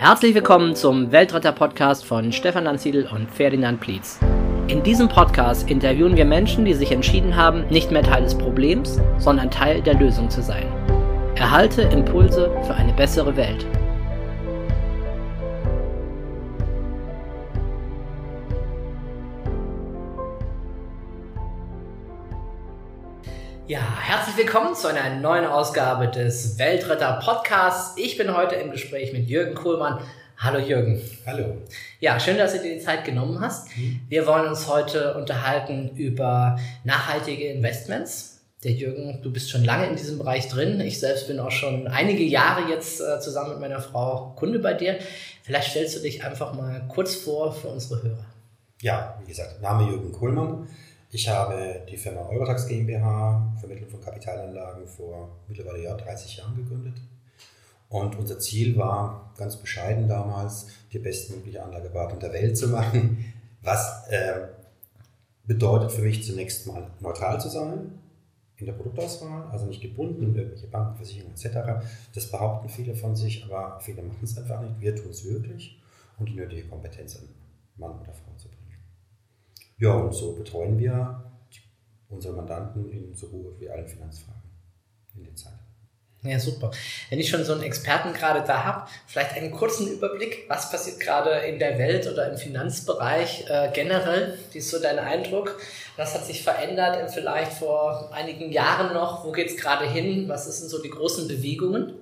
Herzlich willkommen zum Weltretter-Podcast von Stefan Lanziedl und Ferdinand Plietz. In diesem Podcast interviewen wir Menschen, die sich entschieden haben, nicht mehr Teil des Problems, sondern Teil der Lösung zu sein. Erhalte Impulse für eine bessere Welt. Herzlich willkommen zu einer neuen Ausgabe des Weltretter Podcasts. Ich bin heute im Gespräch mit Jürgen Kohlmann. Hallo Jürgen. Hallo. Ja, schön, dass du dir die Zeit genommen hast. Mhm. Wir wollen uns heute unterhalten über nachhaltige Investments. Der Jürgen, du bist schon lange in diesem Bereich drin. Ich selbst bin auch schon einige Jahre jetzt äh, zusammen mit meiner Frau Kunde bei dir. Vielleicht stellst du dich einfach mal kurz vor für unsere Hörer. Ja, wie gesagt, Name Jürgen Kohlmann. Ich habe die Firma Eurotax GmbH, Vermittlung von Kapitalanlagen, vor mittlerweile ja 30 Jahren gegründet. Und unser Ziel war ganz bescheiden damals, die bestmögliche Anlageberatung der Welt zu machen, was äh, bedeutet für mich zunächst mal neutral zu sein in der Produktauswahl, also nicht gebunden in irgendwelche Banken, Versicherungen etc. Das behaupten viele von sich, aber viele machen es einfach nicht. Wir tun es wirklich und die nötige Kompetenz an Mann oder Frau zu bringen. Ja, und so betreuen wir unsere Mandanten in so gut wie allen Finanzfragen in der Zeit. Ja, super. Wenn ich schon so einen Experten gerade da habe, vielleicht einen kurzen Überblick, was passiert gerade in der Welt oder im Finanzbereich äh, generell? Wie ist so dein Eindruck? Was hat sich verändert vielleicht vor einigen Jahren noch? Wo geht es gerade hin? Was sind so die großen Bewegungen?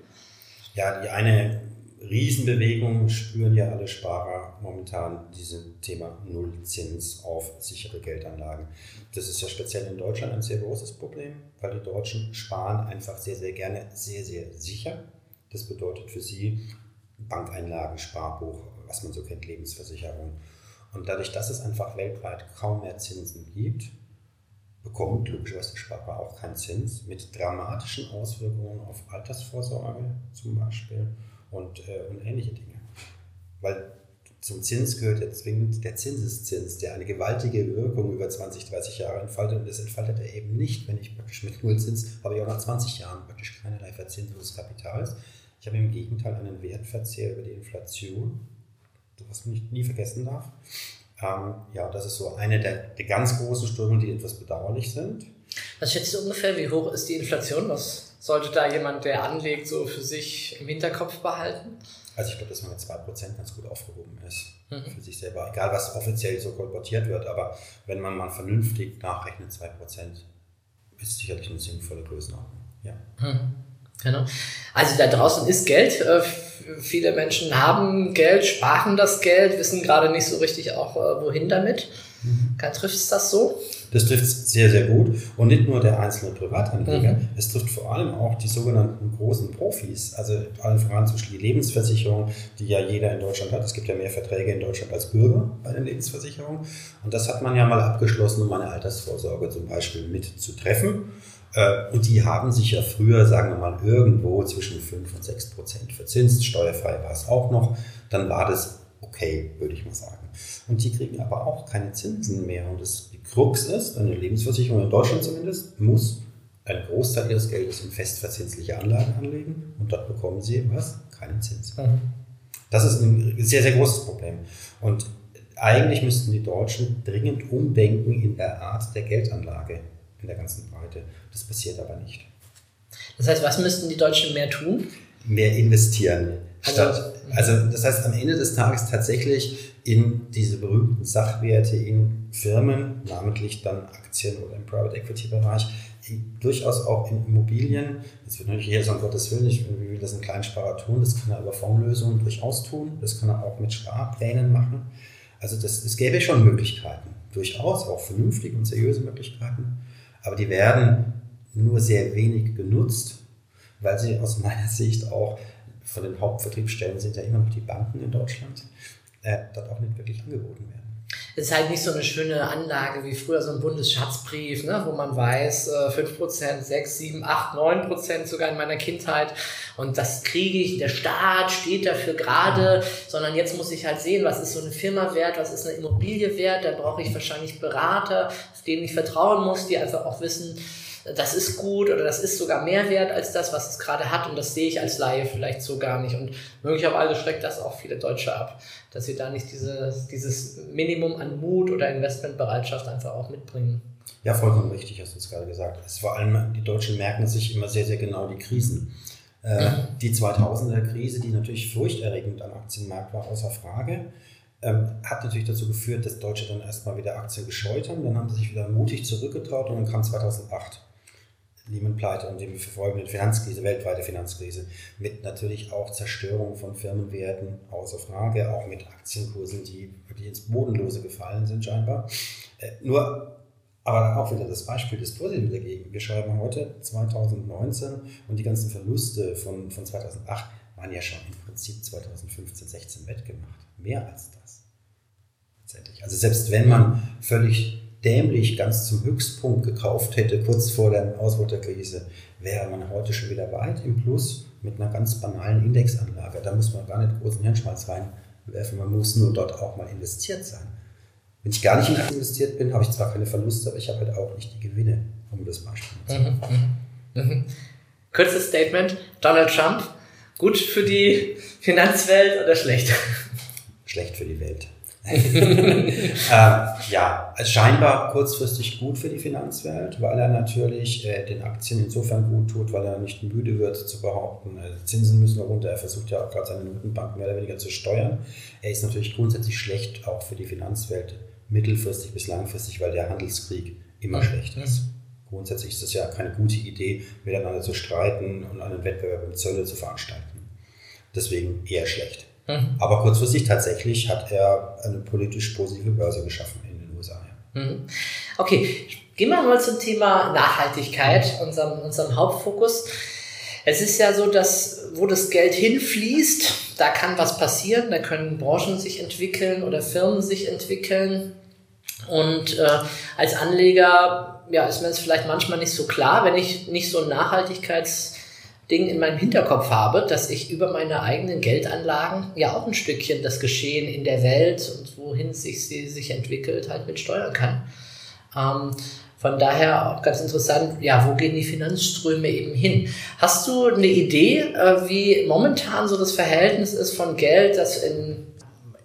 Ja, die eine Riesenbewegung spüren ja alle Sparer momentan dieses Thema Nullzins auf sichere Geldanlagen. Das ist ja speziell in Deutschland ein sehr großes Problem, weil die Deutschen sparen einfach sehr, sehr gerne sehr, sehr sicher. Das bedeutet für sie Bankeinlagen, Sparbuch, was man so kennt, Lebensversicherung. Und dadurch, dass es einfach weltweit kaum mehr Zinsen gibt, bekommt logischerweise der Sparer auch keinen Zins mit dramatischen Auswirkungen auf Altersvorsorge zum Beispiel und, äh, und ähnliche Dinge. Weil zum Zins gehört ja zwingend der Zinseszins, der eine gewaltige Wirkung über 20, 30 Jahre entfaltet. Und das entfaltet er eben nicht, wenn ich praktisch mit Nullzins habe ich auch nach 20 Jahren praktisch keinerlei Verzinsung des Kapitals. Ich habe im Gegenteil einen Wertverzehr über die Inflation, was man nicht, nie vergessen darf. Ähm, ja, das ist so eine der, der ganz großen Strömungen, die etwas bedauerlich sind. Was schätzt du ungefähr, wie hoch ist die Inflation? Was sollte da jemand, der anlegt, so für sich im Hinterkopf behalten? Also ich glaube, dass man mit 2% ganz gut aufgehoben ist mhm. für sich selber. Egal, was offiziell so kolportiert wird, aber wenn man mal vernünftig nachrechnet, 2% ist sicherlich eine sinnvolle Größenordnung. Ja. Mhm. Genau. Also da draußen ist Geld. Äh, viele Menschen haben Geld, sparen das Geld, wissen gerade nicht so richtig auch, äh, wohin damit. Mhm. Trifft es das so? Das trifft sehr, sehr gut. Und nicht nur der einzelne Privatanleger, mhm. es trifft vor allem auch die sogenannten großen Profis. Also allen voran zum Beispiel die Lebensversicherung, die ja jeder in Deutschland hat. Es gibt ja mehr Verträge in Deutschland als Bürger bei den Lebensversicherungen. Und das hat man ja mal abgeschlossen, um eine Altersvorsorge zum Beispiel mit zu treffen. Äh, und die haben sich ja früher, sagen wir mal, irgendwo zwischen 5 und 6 Prozent verzinst. Steuerfrei war es auch noch. Dann war das okay, würde ich mal sagen. Und die kriegen aber auch keine Zinsen mehr. Und das, Krux ist, eine Lebensversicherung in Deutschland zumindest, muss einen Großteil ihres Geldes in festverzinsliche Anlagen anlegen und dort bekommen sie was? Keinen Zins. Mhm. Das ist ein sehr, sehr großes Problem. Und eigentlich müssten die Deutschen dringend umdenken in der Art der Geldanlage in der ganzen Breite. Das passiert aber nicht. Das heißt, was müssten die Deutschen mehr tun? Mehr investieren. Statt, also das heißt am Ende des Tages tatsächlich in diese berühmten Sachwerte in Firmen, namentlich dann Aktien oder im Private Equity Bereich, durchaus auch in Immobilien. Das wird natürlich hier so um Gottes Willen, ich will das ein Kleinsparer tun, das kann er über Fondslösungen durchaus tun, das kann er auch mit Sparplänen machen. Also das, es gäbe schon Möglichkeiten, durchaus auch vernünftige und seriöse Möglichkeiten, aber die werden nur sehr wenig genutzt, weil sie aus meiner Sicht auch von den Hauptvertriebsstellen sind ja immer noch die Banken in Deutschland, äh, dort auch nicht wirklich angeboten werden. Es ist halt nicht so eine schöne Anlage wie früher so ein Bundesschatzbrief, ne, wo man weiß, äh, 5%, 6, 7, 8, 9% sogar in meiner Kindheit. Und das kriege ich, der Staat steht dafür gerade, sondern jetzt muss ich halt sehen, was ist so eine Firma wert, was ist eine Immobilie wert. Da brauche ich wahrscheinlich Berater, denen ich vertrauen muss, die einfach auch wissen, das ist gut oder das ist sogar mehr wert als das, was es gerade hat und das sehe ich als Laie vielleicht so gar nicht. Und möglicherweise schreckt das auch viele Deutsche ab, dass sie da nicht diese, dieses Minimum an Mut oder Investmentbereitschaft einfach auch mitbringen. Ja, vollkommen richtig, hast du es gerade gesagt. Es vor allem, die Deutschen merken sich immer sehr, sehr genau die Krisen. Äh, die 2000er-Krise, die natürlich furchterregend am Aktienmarkt war, außer Frage, ähm, hat natürlich dazu geführt, dass Deutsche dann erstmal wieder Aktien gescheut haben. Dann haben sie sich wieder mutig zurückgetraut und dann kam 2008 Lehman-Pleite und die folgende Finanzkrise, weltweite Finanzkrise, mit natürlich auch Zerstörung von Firmenwerten, außer Frage, auch mit Aktienkursen, die, die ins Bodenlose gefallen sind scheinbar. Äh, nur aber auch wieder das Beispiel des Positiven dagegen. Wir schreiben heute 2019 und die ganzen Verluste von, von 2008 waren ja schon im Prinzip 2015, 16 wettgemacht. Mehr als das. Also selbst wenn man völlig dämlich ganz zum Höchstpunkt gekauft hätte, kurz vor der Ausbruch der Krise, wäre man heute schon wieder weit im Plus mit einer ganz banalen Indexanlage. Da muss man gar nicht großen Hirnschmalz reinwerfen, man muss nur dort auch mal investiert sein. Wenn ich gar nicht in Aktien investiert bin, habe ich zwar keine Verluste, aber ich habe halt auch nicht die Gewinne, um das Beispiel zu mhm, mhm, mhm. Kurzes Statement. Donald Trump, gut für die Finanzwelt oder schlecht? Schlecht für die Welt. äh, ja, scheinbar kurzfristig gut für die Finanzwelt, weil er natürlich äh, den Aktien insofern gut tut, weil er nicht müde wird zu behaupten, äh, Zinsen müssen runter. Er versucht ja auch gerade seine Notenbank mehr oder weniger zu steuern. Er ist natürlich grundsätzlich schlecht auch für die Finanzwelt mittelfristig bis langfristig, weil der Handelskrieg immer mhm. schlecht ist. Grundsätzlich ist es ja keine gute Idee, miteinander zu streiten und einen Wettbewerb um Zölle zu veranstalten. Deswegen eher schlecht. Mhm. Aber kurzfristig tatsächlich hat er eine politisch positive Börse geschaffen in den USA. Mhm. Okay, gehen wir mal zum Thema Nachhaltigkeit, unserem, unserem Hauptfokus. Es ist ja so, dass wo das Geld hinfließt, da kann was passieren, da können Branchen sich entwickeln oder Firmen sich entwickeln. Und äh, als Anleger ja, ist mir es vielleicht manchmal nicht so klar, wenn ich nicht so ein Nachhaltigkeitsding in meinem Hinterkopf habe, dass ich über meine eigenen Geldanlagen ja auch ein Stückchen das Geschehen in der Welt und wohin sich sie sich entwickelt halt mit steuern kann. Ähm, von daher auch ganz interessant, ja, wo gehen die Finanzströme eben hin? Hast du eine Idee, äh, wie momentan so das Verhältnis ist von Geld, das in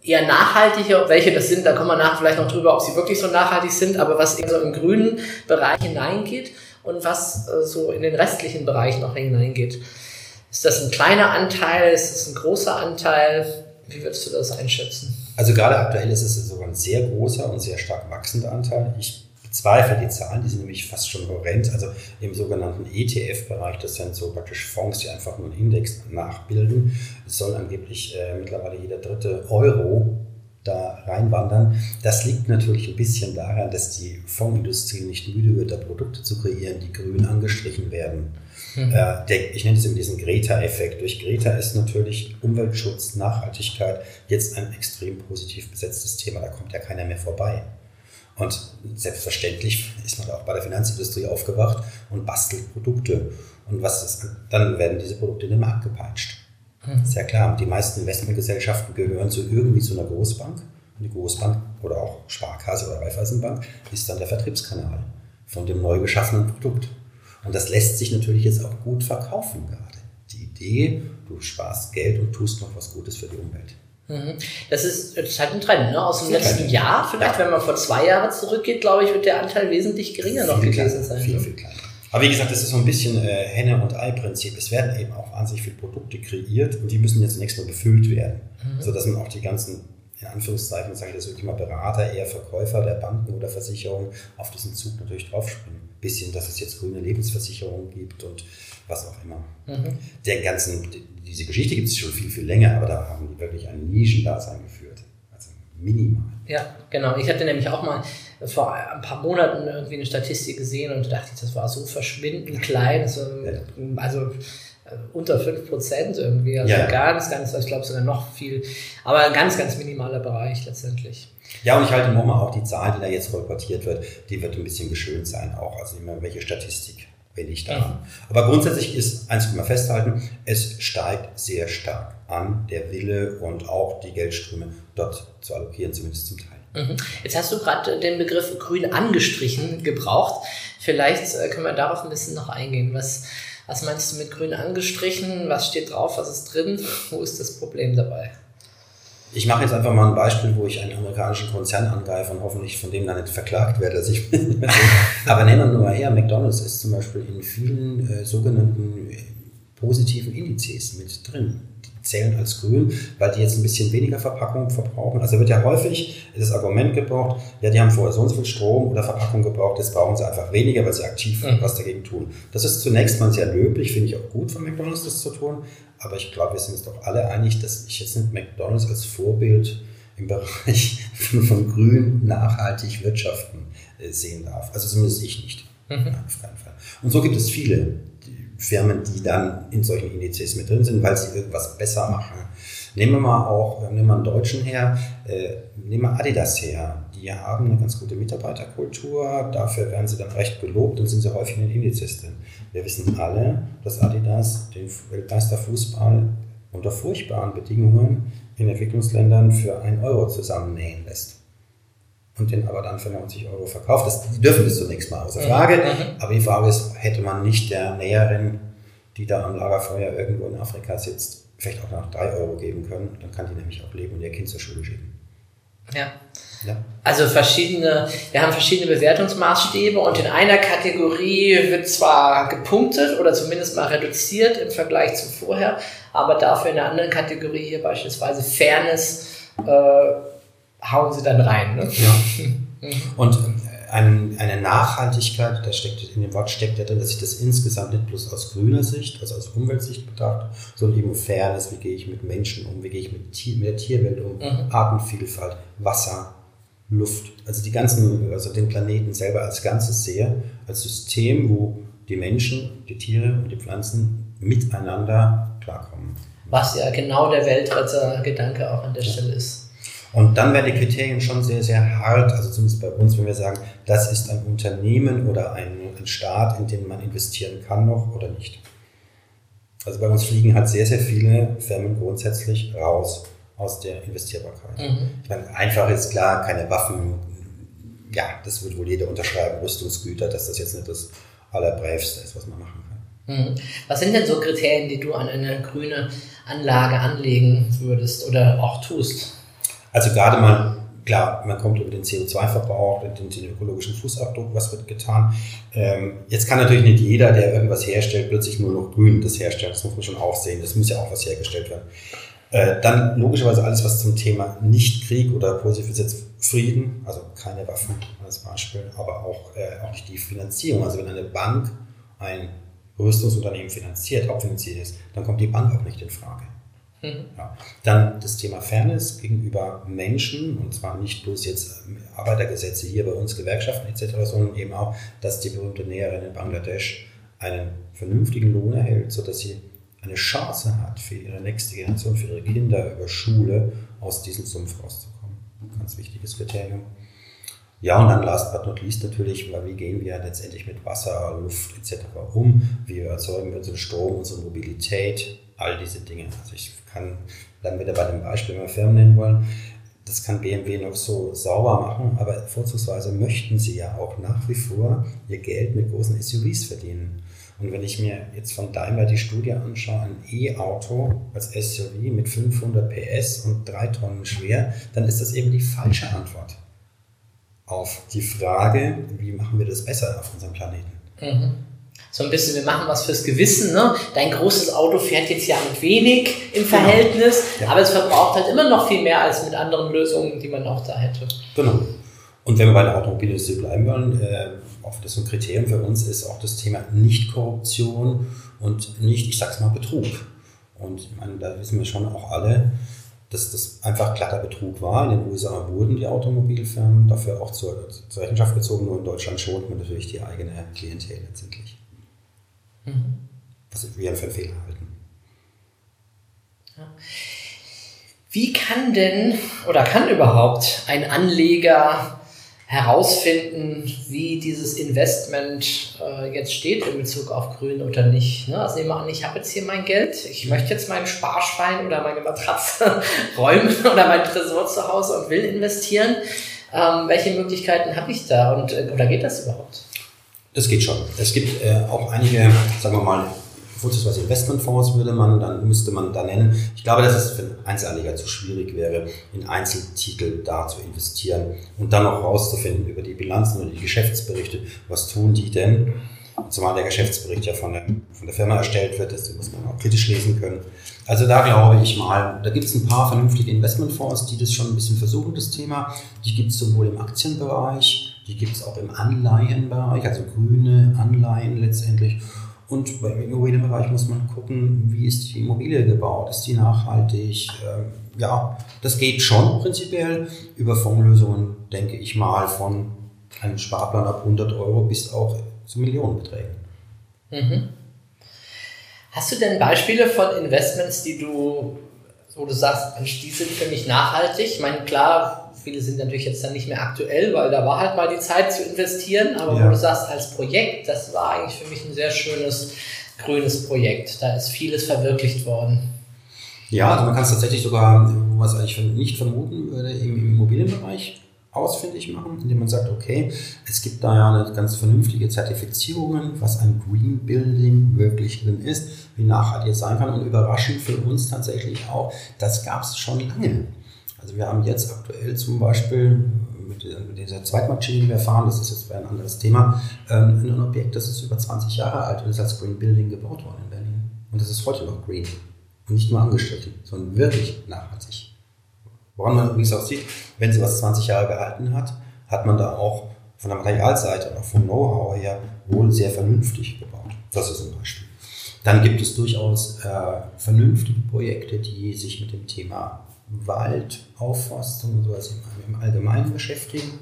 eher nachhaltige, welche das sind, da kommen wir nachher vielleicht noch drüber, ob sie wirklich so nachhaltig sind, aber was eben so im grünen Bereich hineingeht und was äh, so in den restlichen Bereich noch hineingeht. Ist das ein kleiner Anteil? Ist das ein großer Anteil? Wie würdest du das einschätzen? Also gerade aktuell ist es sogar ein sehr großer und sehr stark wachsender Anteil. Ich bezweifle die Zahlen, die sind nämlich fast schon horrend. Also im sogenannten ETF-Bereich, das sind so praktisch Fonds, die einfach nur einen Index nachbilden. Soll angeblich äh, mittlerweile jeder dritte Euro da reinwandern. Das liegt natürlich ein bisschen daran, dass die Fondsindustrie nicht müde wird, da Produkte zu kreieren, die grün angestrichen werden. Mhm. Äh, der, ich nenne es eben diesen Greta-Effekt. Durch Greta ist natürlich Umweltschutz, Nachhaltigkeit jetzt ein extrem positiv besetztes Thema. Da kommt ja keiner mehr vorbei. Und selbstverständlich ist man auch bei der Finanzindustrie aufgewacht und bastelt Produkte. Und was ist, dann werden diese Produkte in den Markt gepeitscht. Mhm. Ist ja klar. Die meisten Investmentgesellschaften gehören zu irgendwie zu einer Großbank. Und die Großbank oder auch Sparkasse oder Raiffeisenbank ist dann der Vertriebskanal von dem neu geschaffenen Produkt. Und das lässt sich natürlich jetzt auch gut verkaufen gerade. Die Idee, du sparst Geld und tust noch was Gutes für die Umwelt. Mhm. Das ist, das ist halt ein Trend, ne? Aus dem letzten Jahr. Vielleicht, ja. wenn man vor zwei Jahren zurückgeht, glaube ich, wird der Anteil wesentlich geringer viel noch gewesen sein. Viel, ne? viel kleiner. Aber wie gesagt, das ist so ein bisschen äh, Henne- und Ei-Prinzip. Es werden eben auch wahnsinnig viele Produkte kreiert und die müssen jetzt zunächst mal befüllt werden. Mhm. Sodass man auch die ganzen, in Anführungszeichen, sage ich das wirklich mal, Berater, eher Verkäufer der Banken oder Versicherungen auf diesen Zug natürlich draufspringen. Bisschen, dass es jetzt grüne Lebensversicherungen gibt und was auch immer. Mhm. Der ganzen, diese Geschichte gibt es schon viel, viel länger, aber da haben die wirklich ein Nischendasein geführt. Minimal. Ja, genau. Ich hatte nämlich auch mal vor ein paar Monaten irgendwie eine Statistik gesehen und dachte, das war so verschwindend klein. Also, also unter 5% irgendwie. Also ja. ganz, ganz, ich glaube sogar noch viel, aber ein ganz, ganz minimaler Bereich letztendlich. Ja, und ich halte nochmal auch die Zahl, die da jetzt kolportiert wird, die wird ein bisschen geschönt sein, auch. Also immer welche Statistik wenn ich da. Mhm. Aber grundsätzlich ist, eins wir festhalten, es steigt sehr stark an, der Wille und auch die Geldströme dort zu allokieren, zumindest zum Teil. Mhm. Jetzt hast du gerade den Begriff grün angestrichen gebraucht. Vielleicht äh, können wir darauf ein bisschen noch eingehen. Was, was meinst du mit grün angestrichen? Was steht drauf? Was ist drin? Wo ist das Problem dabei? Ich mache jetzt einfach mal ein Beispiel, wo ich einen amerikanischen Konzern angreife und hoffentlich von dem dann nicht verklagt werde. Dass ich Aber nennen wir nur mal her, McDonald's ist zum Beispiel in vielen äh, sogenannten äh, positiven Indizes mit drin zählen als grün, weil die jetzt ein bisschen weniger Verpackung verbrauchen. Also wird ja häufig das Argument gebraucht, ja, die haben vorher so und so viel Strom oder Verpackung gebraucht, jetzt brauchen sie einfach weniger, weil sie aktiv mhm. was dagegen tun. Das ist zunächst mal sehr löblich, finde ich auch gut von McDonalds das zu tun, aber ich glaube, wir sind uns doch alle einig, dass ich jetzt nicht McDonalds als Vorbild im Bereich von, von grün nachhaltig wirtschaften äh, sehen darf. Also zumindest ich nicht. Mhm. Auf keinen Fall. Und so gibt es viele Firmen, die dann in solchen Indizes mit drin sind, weil sie irgendwas besser machen. Nehmen wir mal auch, nehmen wir einen Deutschen her, äh, nehmen wir Adidas her. Die haben eine ganz gute Mitarbeiterkultur, dafür werden sie dann recht gelobt und sind sie häufig in den Indizes drin. Wir wissen alle, dass Adidas den Weltmeisterfußball unter furchtbaren Bedingungen in Entwicklungsländern für einen Euro zusammennähen lässt und den aber dann für 90 Euro verkauft. Das, die dürfen das zunächst mal außer Frage. Mhm. Aber die Frage ist, hätte man nicht der Näherin, die da am Lagerfeuer irgendwo in Afrika sitzt, vielleicht auch noch 3 Euro geben können? Dann kann die nämlich auch leben und ihr Kind zur Schule schicken. Ja. ja. Also verschiedene, wir haben verschiedene Bewertungsmaßstäbe und in einer Kategorie wird zwar gepunktet oder zumindest mal reduziert im Vergleich zu vorher, aber dafür in der anderen Kategorie hier beispielsweise Fairness äh, hauen sie dann rein. Ne? Ja. Und ein, eine Nachhaltigkeit, da steckt in dem Wort steckt ja drin, dass ich das insgesamt nicht bloß aus grüner Sicht, also aus Umweltsicht betrachte, sondern eben Fairness, wie gehe ich mit Menschen um, wie gehe ich mit, Tier, mit der Tierwelt um, mhm. Artenvielfalt, Wasser, Luft, also die ganzen, also den Planeten selber als Ganzes sehe, als System, wo die Menschen, die Tiere und die Pflanzen miteinander klarkommen. Was ja genau der Weltretter-Gedanke auch an der ja. Stelle ist. Und dann werden die Kriterien schon sehr, sehr hart, also zumindest bei uns, wenn wir sagen, das ist ein Unternehmen oder ein, ein Staat, in den man investieren kann noch oder nicht. Also bei uns fliegen halt sehr, sehr viele Firmen grundsätzlich raus aus der Investierbarkeit. Mhm. Ich meine, einfach ist klar, keine Waffen, ja, das wird wohl jeder unterschreiben, Rüstungsgüter, dass das jetzt nicht das Allerbrävste ist, was man machen kann. Mhm. Was sind denn so Kriterien, die du an eine grüne Anlage anlegen würdest oder auch tust? Also gerade mal, klar, man kommt über den CO2-Verbrauch, den, den, ökologischen Fußabdruck, was wird getan. Ähm, jetzt kann natürlich nicht jeder, der irgendwas herstellt, plötzlich nur noch grün das herstellen. Das muss man schon auch sehen. Das muss ja auch was hergestellt werden. Äh, dann logischerweise alles, was zum Thema Nicht-Krieg oder positiv ist Frieden, also keine Waffen als Beispiel, aber auch, äh, auch nicht die Finanzierung. Also wenn eine Bank ein Rüstungsunternehmen finanziert, hauptfinanziert ist, dann kommt die Bank auch nicht in Frage. Mhm. Ja. Dann das Thema Fairness gegenüber Menschen, und zwar nicht bloß jetzt Arbeitergesetze hier bei uns, Gewerkschaften etc., sondern eben auch, dass die berühmte Näherin in Bangladesch einen vernünftigen Lohn erhält, sodass sie eine Chance hat, für ihre nächste Generation, für ihre Kinder über Schule aus diesem Sumpf rauszukommen. Ein ganz wichtiges Kriterium. Ja, und dann last but not least natürlich, weil wie gehen wir letztendlich mit Wasser, Luft etc. um? Wie erzeugen wir unseren Strom, unsere Mobilität, all diese Dinge. Also ich kann dann wieder bei dem Beispiel mal Firmen nennen wollen, das kann BMW noch so sauber machen, aber vorzugsweise möchten sie ja auch nach wie vor ihr Geld mit großen SUVs verdienen. Und wenn ich mir jetzt von Daimler die Studie anschaue, ein E-Auto als SUV mit 500 PS und 3 Tonnen schwer, dann ist das eben die falsche Antwort auf die Frage, wie machen wir das besser auf unserem Planeten. Mhm so ein bisschen, wir machen was fürs Gewissen. Ne? Dein großes Auto fährt jetzt ja mit wenig im genau. Verhältnis, genau. ja. aber es verbraucht halt immer noch viel mehr als mit anderen Lösungen, die man auch da hätte. Genau. Und wenn wir bei der Automobilindustrie bleiben wollen, äh, auch das ein Kriterium für uns ist auch das Thema Nicht-Korruption und nicht, ich sag's mal, Betrug. Und ich meine, da wissen wir schon auch alle, dass das einfach glatter Betrug war. In den USA wurden die Automobilfirmen dafür auch zur, zur Rechenschaft gezogen, nur in Deutschland schont man natürlich die eigene Klientel letztendlich. Mhm. Was wir für Fehler halten. Ja. Wie kann denn oder kann überhaupt ein Anleger herausfinden, wie dieses Investment äh, jetzt steht in Bezug auf Grün oder nicht. Ne? Also nehmen wir an, ich habe jetzt hier mein Geld, ich möchte jetzt meinen Sparschwein oder meine Matratze räumen oder mein Tresor zu Hause und will investieren. Ähm, welche Möglichkeiten habe ich da und äh, oder geht das überhaupt? Das geht schon. Es gibt äh, auch einige, sagen wir mal, vorzugsweise Investmentfonds würde man, dann müsste man da nennen. Ich glaube, dass es für einen Einzelanleger zu schwierig wäre, in Einzeltitel da zu investieren und dann noch rauszufinden über die Bilanzen und die Geschäftsberichte, was tun die denn? Zumal der Geschäftsbericht ja von der, von der Firma erstellt wird, das muss man auch kritisch lesen können. Also da glaube ich mal, da gibt es ein paar vernünftige Investmentfonds, die das schon ein bisschen versuchen, das Thema. Die gibt es sowohl im Aktienbereich, die gibt es auch im Anleihenbereich, also grüne Anleihen letztendlich. Und beim Immobilienbereich muss man gucken, wie ist die Immobilie gebaut, ist die nachhaltig? Ähm, ja, das geht schon prinzipiell. Über Fondslösungen denke ich mal von einem Sparplan ab 100 Euro bis auch zu Millionenbeträgen. Mhm. Hast du denn Beispiele von Investments, die du, wo du sagst, Mensch, die sind für mich nachhaltig? Ich meine, klar, viele sind natürlich jetzt dann nicht mehr aktuell, weil da war halt mal die Zeit zu investieren, aber ja. wo du sagst, als Projekt, das war eigentlich für mich ein sehr schönes grünes Projekt. Da ist vieles verwirklicht worden. Ja, also man kann es tatsächlich sogar, was eigentlich nicht vermuten würde, im Immobilienbereich ausfindig machen, indem man sagt, okay, es gibt da ja eine ganz vernünftige Zertifizierungen, was ein Green Building wirklich drin ist, wie nachhaltig es sein kann und überraschend für uns tatsächlich auch, das gab es schon lange. Also wir haben jetzt aktuell zum Beispiel mit dieser Zweitmarktschäde, die wir fahren, das ist jetzt ein anderes Thema, ähm, ein Objekt, das ist über 20 Jahre alt und ist als Green Building gebaut worden in Berlin. Und das ist heute noch green. Und nicht nur angestrichen, sondern wirklich nachhaltig. Woran man übrigens auch sieht, wenn sowas 20 Jahre gehalten hat, hat man da auch von der Materialseite und auch vom Know-how her wohl sehr vernünftig gebaut. Das ist ein Beispiel. Dann gibt es durchaus äh, vernünftige Projekte, die sich mit dem Thema Waldaufforstung und sowas im, im Allgemeinen beschäftigen.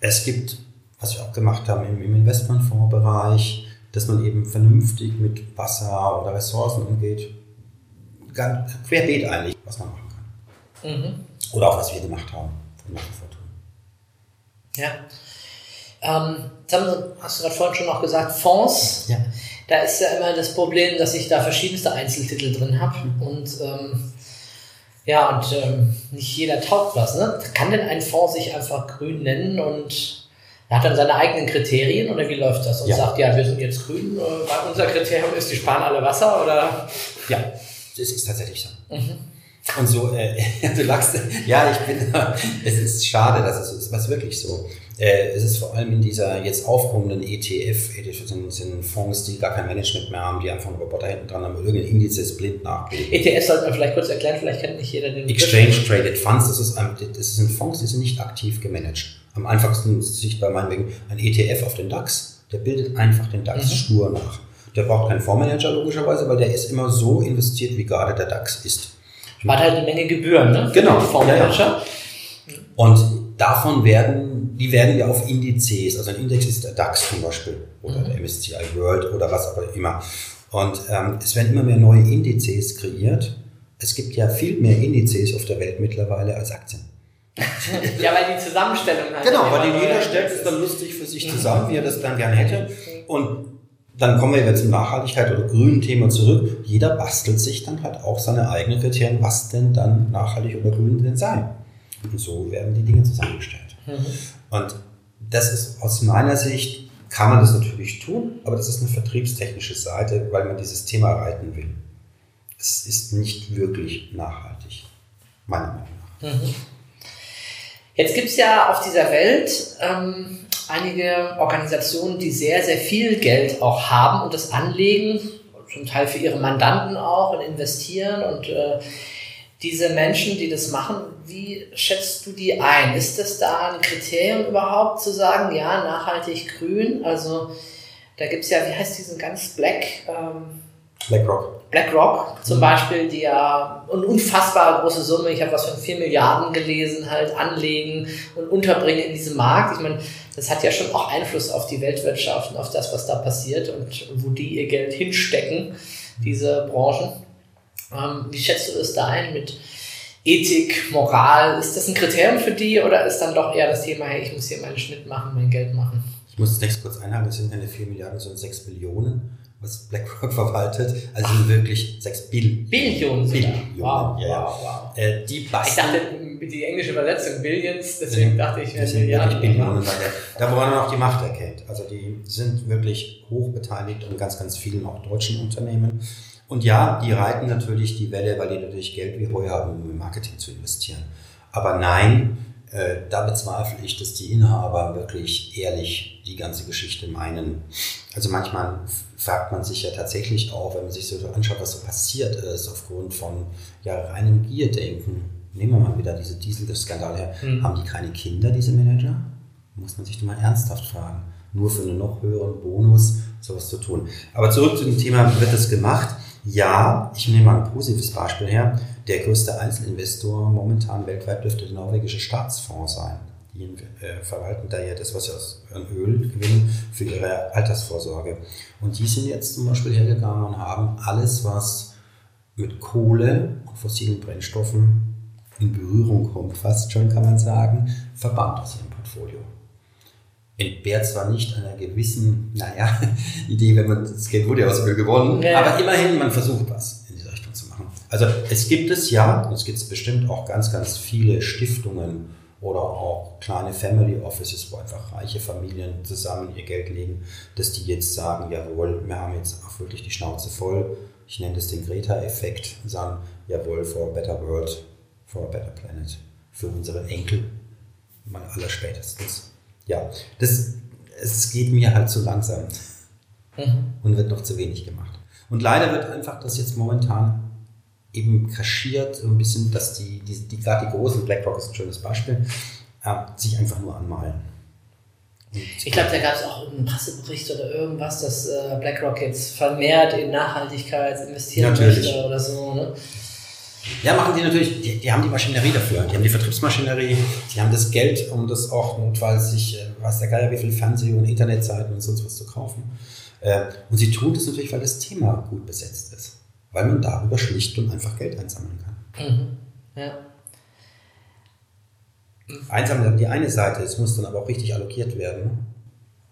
Es gibt, was wir auch gemacht haben im, im Investmentfondsbereich, dass man eben vernünftig mit Wasser oder Ressourcen umgeht. Ganz querbeet eigentlich, was man machen Mhm. Oder auch was wir gemacht haben von Ja. Ähm, hast du gerade vorhin schon noch gesagt, Fonds. Ja. Da ist ja immer das Problem, dass ich da verschiedenste Einzeltitel drin habe. Mhm. Und ähm, ja, und ähm, nicht jeder taugt was. Ne? Kann denn ein Fonds sich einfach grün nennen und er hat dann seine eigenen Kriterien oder wie läuft das? Und ja. sagt, ja, wir sind jetzt grün, weil unser Kriterium ist, die sparen alle Wasser oder? Ja, das ist tatsächlich so. Mhm. Und so, äh, du lachst, ja, ich bin, es ist schade, dass es so ist, was wirklich so. Äh, es ist vor allem in dieser jetzt aufkommenden ETF, ETFs sind, sind Fonds, die gar kein Management mehr haben, die einfach einen Roboter hinten dran haben, irgendein Indizes blind nachbilden. ETFs sollten wir vielleicht kurz erklären, vielleicht kennt nicht jeder den Exchange Traded Funds, das ist, ein, das sind Fonds, die sind nicht aktiv gemanagt. Am einfachsten ist sichtbar meinetwegen ein ETF auf den DAX, der bildet einfach den DAX mhm. stur nach. Der braucht keinen Fondsmanager logischerweise, weil der ist immer so investiert, wie gerade der DAX ist. Spart halt eine Menge Gebühren, ne? Genau. Fondsmanager. Ja, ja. Und davon werden, die werden ja auf Indizes, also ein Index ist der DAX zum Beispiel oder mhm. der MSCI World oder was auch immer. Und ähm, es werden immer mehr neue Indizes kreiert. Es gibt ja viel mehr Indizes auf der Welt mittlerweile als Aktien. ja, weil die Zusammenstellung halt. Genau, weil die jeder stellt es dann lustig für sich zusammen, wie er das dann gerne hätte. Und dann kommen wir wieder zum Nachhaltigkeit oder grünen Thema zurück. Jeder bastelt sich dann halt auch seine eigenen Kriterien, was denn dann nachhaltig oder grün denn sei. Und so werden die Dinge zusammengestellt. Mhm. Und das ist aus meiner Sicht, kann man das natürlich tun, aber das ist eine vertriebstechnische Seite, weil man dieses Thema reiten will. Es ist nicht wirklich nachhaltig, meiner Meinung nach. Mhm. Jetzt gibt es ja auf dieser Welt ähm, einige Organisationen, die sehr, sehr viel Geld auch haben und das anlegen, zum Teil für ihre Mandanten auch und investieren und äh, diese Menschen, die das machen, wie schätzt du die ein? Ist das da ein Kriterium überhaupt zu sagen, ja, nachhaltig grün? Also da gibt es ja, wie heißt diesen ganz Black? Ähm, BlackRock. BlackRock zum mhm. Beispiel, die ja eine unfassbar große Summe, ich habe was von 4 Milliarden gelesen, halt anlegen und unterbringen in diesem Markt. Ich meine, das hat ja schon auch Einfluss auf die Weltwirtschaft und auf das, was da passiert und wo die ihr Geld hinstecken, diese Branchen. Ähm, wie schätzt du das da ein mit Ethik, Moral? Ist das ein Kriterium für die oder ist dann doch eher das Thema, hey, ich muss hier meinen Schnitt machen, mein Geld machen? Ich muss das kurz einhalten, es sind keine 4 Milliarden, sondern 6 Billionen was BlackRock verwaltet. Also Ach. wirklich 6 Bill Billionen. Billionen. Wow, ja, wow, wow. Äh, die basteln, ich dachte die englische Übersetzung Billions, deswegen ja, dachte ich, das sind Milliarden. Billionen. Da, wo man auch die Macht erkennt. Also die sind wirklich hoch beteiligt an ganz, ganz vielen auch deutschen Unternehmen. Und ja, die reiten natürlich die Welle, weil die natürlich Geld wie Heu haben, um im Marketing zu investieren. Aber nein, äh, da bezweifle ich, dass die Inhaber wirklich ehrlich die ganze Geschichte meinen. Also manchmal fragt man sich ja tatsächlich auch, wenn man sich so anschaut, was so passiert ist, aufgrund von ja, reinem Gierdenken. Nehmen wir mal wieder diese Dieselskandal her. Mhm. Haben die keine Kinder, diese Manager? Muss man sich doch mal ernsthaft fragen. Nur für einen noch höheren Bonus sowas zu tun. Aber zurück zu dem Thema, wird das gemacht? Ja, ich nehme mal ein positives Beispiel her. Der größte Einzelinvestor momentan weltweit dürfte der norwegische Staatsfonds sein. Die äh, verwalten da ja das, was sie aus Öl gewinnen, für ihre Altersvorsorge. Und die sind jetzt zum Beispiel hergegangen und haben alles, was mit Kohle und fossilen Brennstoffen in Berührung kommt, fast schon kann man sagen, verbannt aus ihrem Portfolio entbehrt zwar nicht einer gewissen, naja, Idee, wenn man, das Geld wurde ja aus Öl gewonnen, ja. aber immerhin, man versucht was in diese Richtung zu machen. Also es gibt es ja, und es gibt bestimmt auch ganz, ganz viele Stiftungen oder auch kleine Family Offices, wo einfach reiche Familien zusammen ihr Geld legen, dass die jetzt sagen, jawohl, wir haben jetzt auch wirklich die Schnauze voll. Ich nenne das den Greta-Effekt, sagen, jawohl, for a better world, for a better planet, für unsere Enkel, mal aller spätestens ja, das, es geht mir halt zu langsam mhm. und wird noch zu wenig gemacht. Und leider wird einfach das jetzt momentan eben kaschiert, so ein bisschen, dass die, die, die gerade die großen, BlackRock ist ein schönes Beispiel, äh, sich einfach nur anmalen. Und ich glaube, da gab es auch einen Pressebericht oder irgendwas, dass äh, BlackRock jetzt vermehrt in Nachhaltigkeit investieren Natürlich. möchte oder so. Ne? Ja, machen die natürlich, die, die, haben die Maschinerie dafür, die haben die Vertriebsmaschinerie, die haben das Geld, um das auch notfalls sich, äh, weiß der Geier, wie viel Fernseh- und Internetseiten und sonst was zu kaufen. Äh, und sie tun das natürlich, weil das Thema gut besetzt ist. Weil man darüber schlicht und einfach Geld einsammeln kann. Mhm. Ja. Einsammeln die eine Seite, es muss dann aber auch richtig allokiert werden.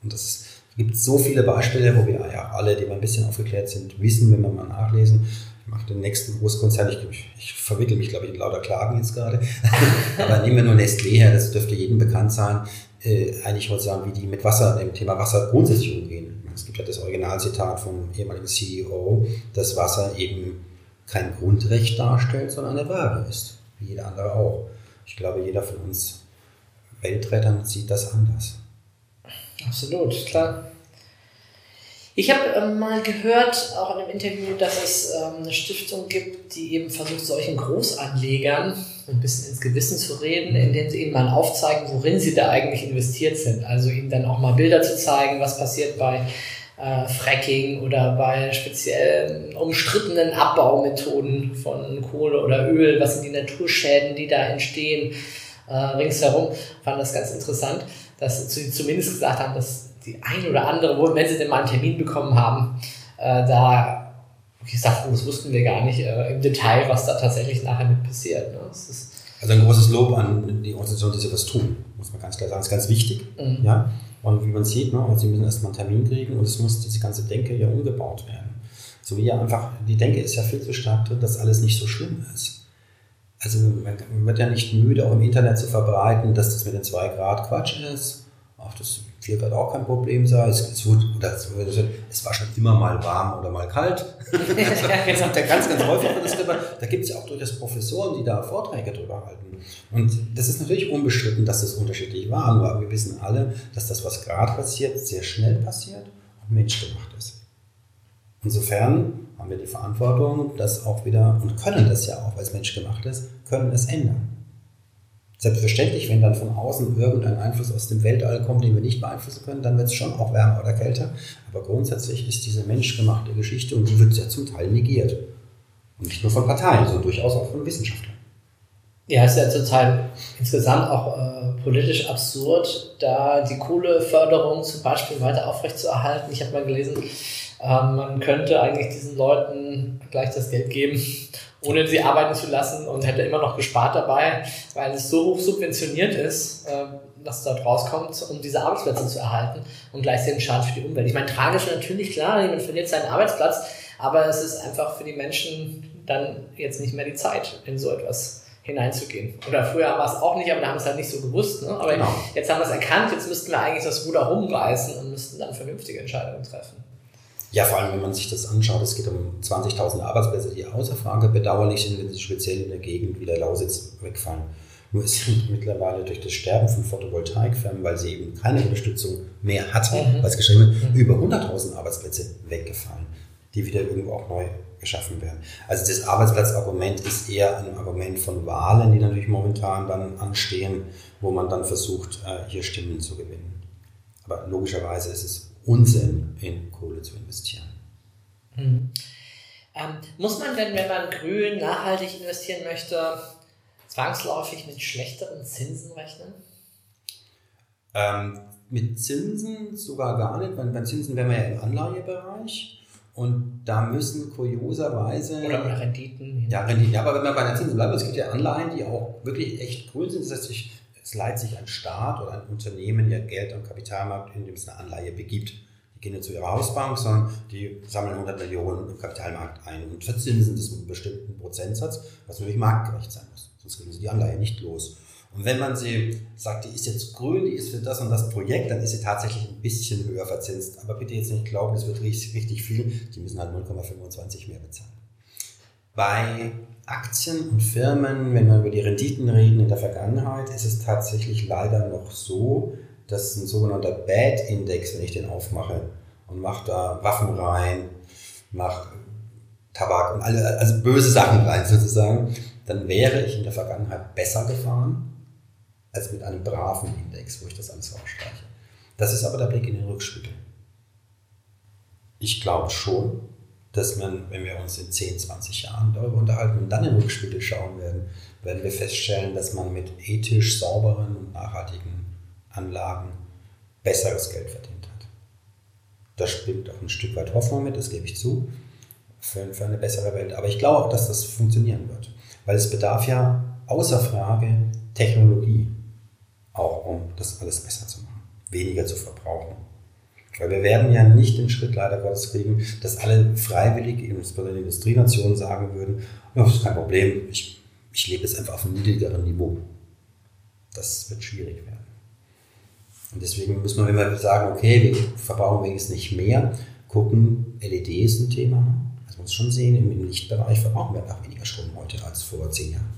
Und das gibt so viele Beispiele, wo wir ja alle, die mal ein bisschen aufgeklärt sind, wissen, wenn wir mal nachlesen, mache den nächsten Großkonzern. Ich, ich, ich verwickel mich, glaube ich, in lauter Klagen jetzt gerade. Aber nehmen wir nur Nestlé her, das dürfte jedem bekannt sein. Äh, eigentlich wollte ich sagen, wie die mit Wasser, dem Thema Wasser grundsätzlich umgehen. Es gibt ja das Originalzitat vom ehemaligen CEO, dass Wasser eben kein Grundrecht darstellt, sondern eine Ware ist. Wie jeder andere auch. Ich glaube, jeder von uns Weltrettern sieht das anders. Absolut, klar. Ich habe ähm, mal gehört, auch in einem Interview, dass es ähm, eine Stiftung gibt, die eben versucht, solchen Großanlegern ein bisschen ins Gewissen zu reden, indem sie ihnen mal aufzeigen, worin sie da eigentlich investiert sind. Also ihnen dann auch mal Bilder zu zeigen, was passiert bei äh, Fracking oder bei speziell umstrittenen Abbaumethoden von Kohle oder Öl, was sind die Naturschäden, die da entstehen äh, ringsherum. Fand das ganz interessant, dass sie zumindest gesagt haben, dass die ein oder andere, wenn sie denn mal einen Termin bekommen haben, äh, da gesagt, oh, das wussten wir gar nicht äh, im Detail, was da tatsächlich nachher mit passiert. Ne? also ein großes Lob an die Organisation, die sowas tun, muss man ganz klar sagen. Das ist ganz wichtig. Mhm. Ja? Und wie man sieht, ne, also sie müssen erstmal einen Termin kriegen und es muss diese ganze Denke ja umgebaut werden. So wie ja einfach, die Denke ist ja viel zu stark drin, dass alles nicht so schlimm ist. Also man wird ja nicht müde, auch im Internet zu verbreiten, dass das mit den zwei Grad Quatsch ist. Auch das viel wird auch kein Problem sein. Es, es, wird, oder es, es, war schon immer mal warm oder mal kalt. das sagt er ganz, ganz häufig. Das da gibt es ja auch durchaus Professoren, die da Vorträge drüber halten. Und das ist natürlich unbestritten, dass das unterschiedlich war. Aber wir wissen alle, dass das, was gerade passiert, sehr schnell passiert und menschgemacht ist. Insofern haben wir die Verantwortung, das auch wieder, und können das ja auch, weil es menschgemacht ist, können es ändern. Selbstverständlich, wenn dann von außen irgendein Einfluss aus dem Weltall kommt, den wir nicht beeinflussen können, dann wird es schon auch wärmer oder kälter. Aber grundsätzlich ist diese menschgemachte Geschichte und die wird ja zum Teil negiert. Und nicht nur von Parteien, sondern durchaus auch von Wissenschaftlern. Ja, ist ja zurzeit insgesamt auch äh, politisch absurd, da die Kohleförderung zum Beispiel weiter aufrechtzuerhalten. Ich habe mal gelesen, äh, man könnte eigentlich diesen Leuten gleich das Geld geben ohne sie arbeiten zu lassen und hätte immer noch gespart dabei, weil es so hoch subventioniert ist, äh, was dort rauskommt, um diese Arbeitsplätze zu erhalten und gleichzeitig Schaden für die Umwelt. Ich meine, tragisch natürlich, klar, jemand verliert seinen Arbeitsplatz, aber es ist einfach für die Menschen dann jetzt nicht mehr die Zeit, in so etwas hineinzugehen. Oder früher war es auch nicht, aber da haben es halt nicht so gewusst. Ne? Aber genau. jetzt haben wir es erkannt, jetzt müssten wir eigentlich das Ruder rumreißen und müssten dann vernünftige Entscheidungen treffen. Ja, vor allem, wenn man sich das anschaut, es geht um 20.000 Arbeitsplätze, die außer Frage bedauerlich sind, wenn sie speziell in der Gegend wie der Lausitz wegfallen. Nur es sind mittlerweile durch das Sterben von Photovoltaikfirmen, weil sie eben keine Unterstützung mehr hatten, mhm. als geschrieben, mhm. über 100.000 Arbeitsplätze weggefallen, die wieder irgendwo auch neu geschaffen werden. Also das Arbeitsplatzargument ist eher ein Argument von Wahlen, die natürlich momentan dann anstehen, wo man dann versucht, äh, hier Stimmen zu gewinnen. Aber logischerweise ist es Unsinn, in Kohle zu investieren. Mhm. Ähm, muss man denn, wenn man grün, nachhaltig investieren möchte, zwangsläufig mit schlechteren Zinsen rechnen? Ähm, mit Zinsen sogar gar nicht, weil bei Zinsen wären wir ja im Anleihebereich. Und da müssen kurioserweise. Oder bei Renditen. Ja, Renditen. Ja, aber wenn man bei den Zinsen bleibt, es gibt ja Anleihen, die auch wirklich echt grün sind. Das heißt, ich, es leiht sich ein Staat oder ein Unternehmen ja Geld am Kapitalmarkt, indem es eine Anleihe begibt. Die gehen nicht zu ihrer Hausbank, sondern die sammeln 100 Millionen im Kapitalmarkt ein und verzinsen das mit einem bestimmten Prozentsatz, was natürlich marktgerecht sein muss. Sonst kriegen sie die Anleihe nicht los. Und wenn man sie sagt, die ist jetzt grün, die ist für das und das Projekt, dann ist sie tatsächlich ein bisschen höher verzinst. Aber bitte jetzt nicht glauben, das wird richtig, richtig viel. Die müssen halt 0,25 mehr bezahlen. Bei Aktien und Firmen, wenn wir über die Renditen reden in der Vergangenheit, ist es tatsächlich leider noch so, dass ein sogenannter Bad-Index, wenn ich den aufmache und mache da Waffen rein, mache Tabak und alle, also böse Sachen rein sozusagen, dann wäre ich in der Vergangenheit besser gefahren als mit einem braven Index, wo ich das alles rausstreiche. Das ist aber der Blick in den Rückspiegel. Ich glaube schon, dass man, wenn wir uns in 10, 20 Jahren darüber unterhalten und dann in den Rückspiegel schauen werden, werden wir feststellen, dass man mit ethisch sauberen und nachhaltigen Anlagen besseres Geld verdient hat. Da spielt auch ein Stück weit Hoffnung mit, das gebe ich zu, für, für eine bessere Welt. Aber ich glaube auch, dass das funktionieren wird. Weil es bedarf ja außer Frage Technologie, auch um das alles besser zu machen, weniger zu verbrauchen. Weil wir werden ja nicht den Schritt leider Gottes kriegen, dass alle freiwillig, insbesondere in Industrienationen, sagen würden, das ist kein Problem, ich, ich lebe jetzt einfach auf einem niedrigeren Niveau. Das wird schwierig werden. Und deswegen muss man, wir sagen, okay, wir verbrauchen wenigstens nicht mehr, gucken, LED ist ein Thema. Das muss schon sehen, im Lichtbereich verbrauchen wir einfach weniger Strom heute als vor zehn Jahren.